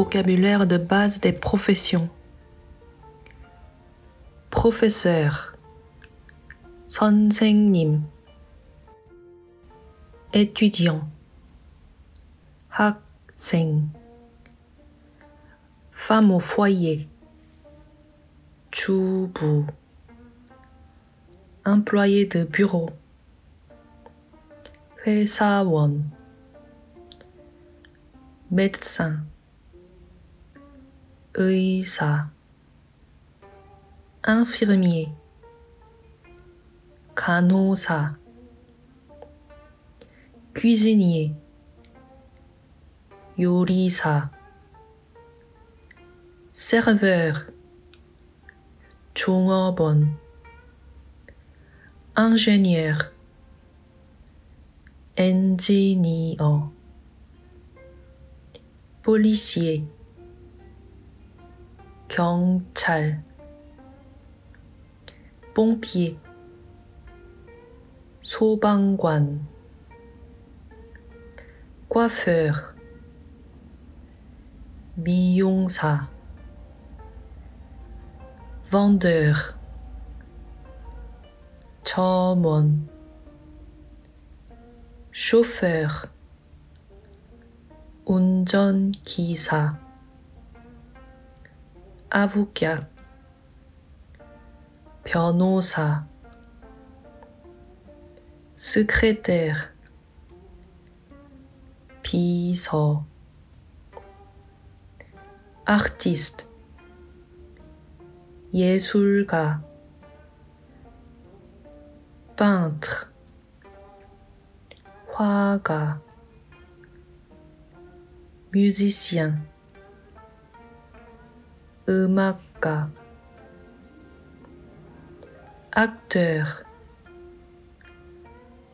vocabulaire de base des professions. Professeur, 선생님, étudiant, 학생, femme au foyer, 주부, employé de bureau, 회사원, médecin, 의사, infirmier, 간호사, cuisinier, 요리사, serveur, 종업원, ingénieur, engineer, policier, 경찰, pompier, 소방관, coiffeur, 미용사, vendeur, 점원, chauffeur, 운전기사, avocat, 변호사, secrétaire, 비서, artiste, 예술가, peintre, 화가, musicien, 음악가, acteur,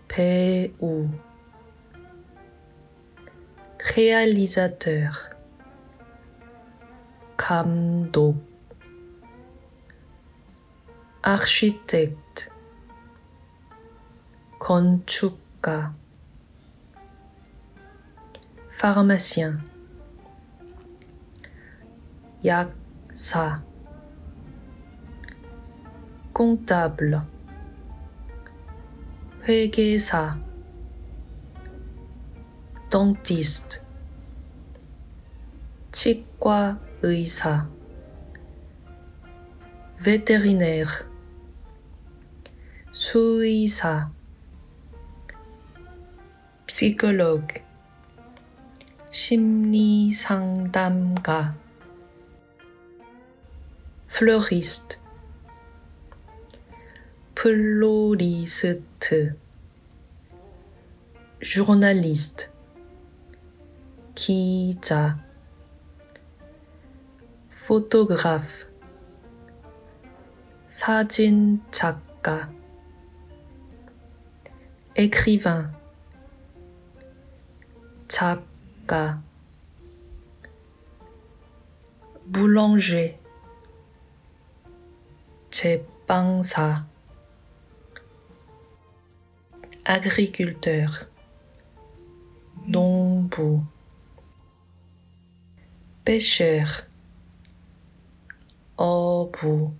배우, réalisateur, 감독, architecte, 건축가, pharmacien, 약 사, comptable, 회계사, dentiste, 치과 의사, vétérinaire, 수의사, psychologue, 심리 상담가, fleuriste, floriste, journaliste, kita, photographe, sajin chaka, écrivain, chaka, boulanger, 제빵사, agriculteur, 농부, pêcheur, 어부,